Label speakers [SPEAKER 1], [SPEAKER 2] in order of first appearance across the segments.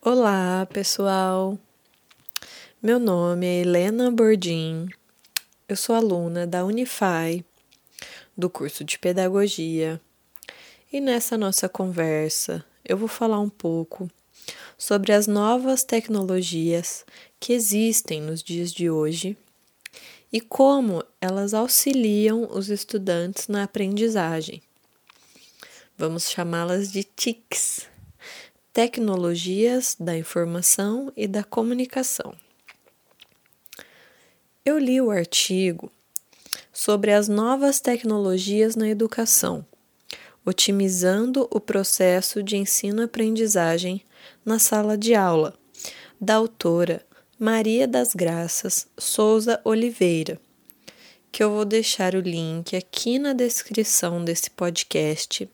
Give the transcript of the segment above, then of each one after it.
[SPEAKER 1] Olá, pessoal. Meu nome é Helena Bordim. Eu sou aluna da Unify, do curso de Pedagogia. E nessa nossa conversa, eu vou falar um pouco sobre as novas tecnologias que existem nos dias de hoje e como elas auxiliam os estudantes na aprendizagem. Vamos chamá-las de TICs Tecnologias da Informação e da Comunicação. Eu li o artigo sobre as novas tecnologias na educação, otimizando o processo de ensino-aprendizagem na sala de aula, da autora Maria das Graças Souza Oliveira, que eu vou deixar o link aqui na descrição desse podcast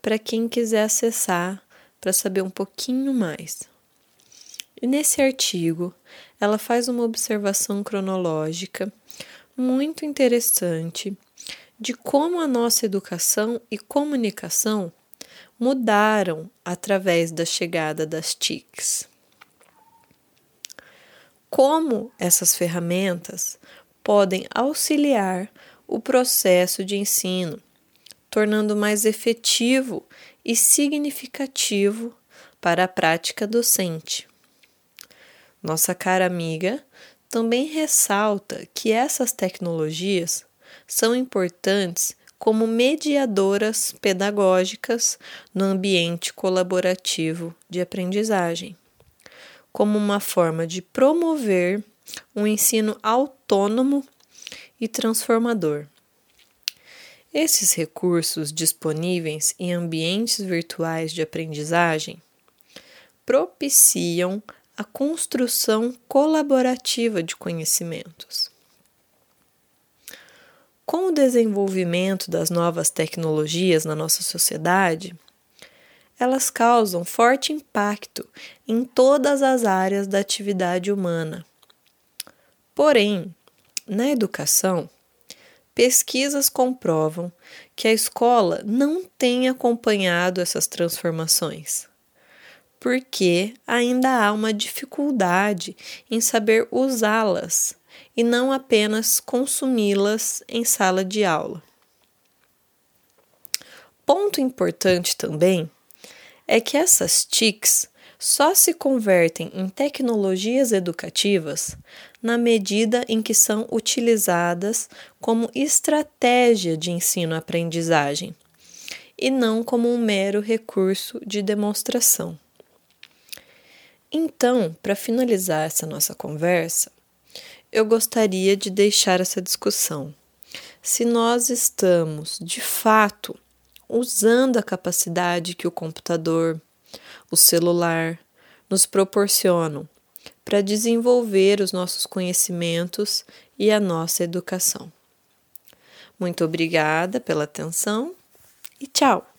[SPEAKER 1] para quem quiser acessar para saber um pouquinho mais. E nesse artigo, ela faz uma observação cronológica muito interessante de como a nossa educação e comunicação mudaram através da chegada das TICs. Como essas ferramentas podem auxiliar o processo de ensino, tornando mais efetivo e significativo para a prática docente. Nossa cara amiga também ressalta que essas tecnologias são importantes como mediadoras pedagógicas no ambiente colaborativo de aprendizagem, como uma forma de promover um ensino autônomo e transformador. Esses recursos disponíveis em ambientes virtuais de aprendizagem propiciam a construção colaborativa de conhecimentos. Com o desenvolvimento das novas tecnologias na nossa sociedade, elas causam forte impacto em todas as áreas da atividade humana. Porém, na educação, Pesquisas comprovam que a escola não tem acompanhado essas transformações, porque ainda há uma dificuldade em saber usá-las e não apenas consumi-las em sala de aula. Ponto importante também é que essas TICs só se convertem em tecnologias educativas na medida em que são utilizadas como estratégia de ensino-aprendizagem e não como um mero recurso de demonstração. Então, para finalizar essa nossa conversa, eu gostaria de deixar essa discussão. Se nós estamos, de fato, usando a capacidade que o computador, o celular nos proporcionam para desenvolver os nossos conhecimentos e a nossa educação. Muito obrigada pela atenção e tchau!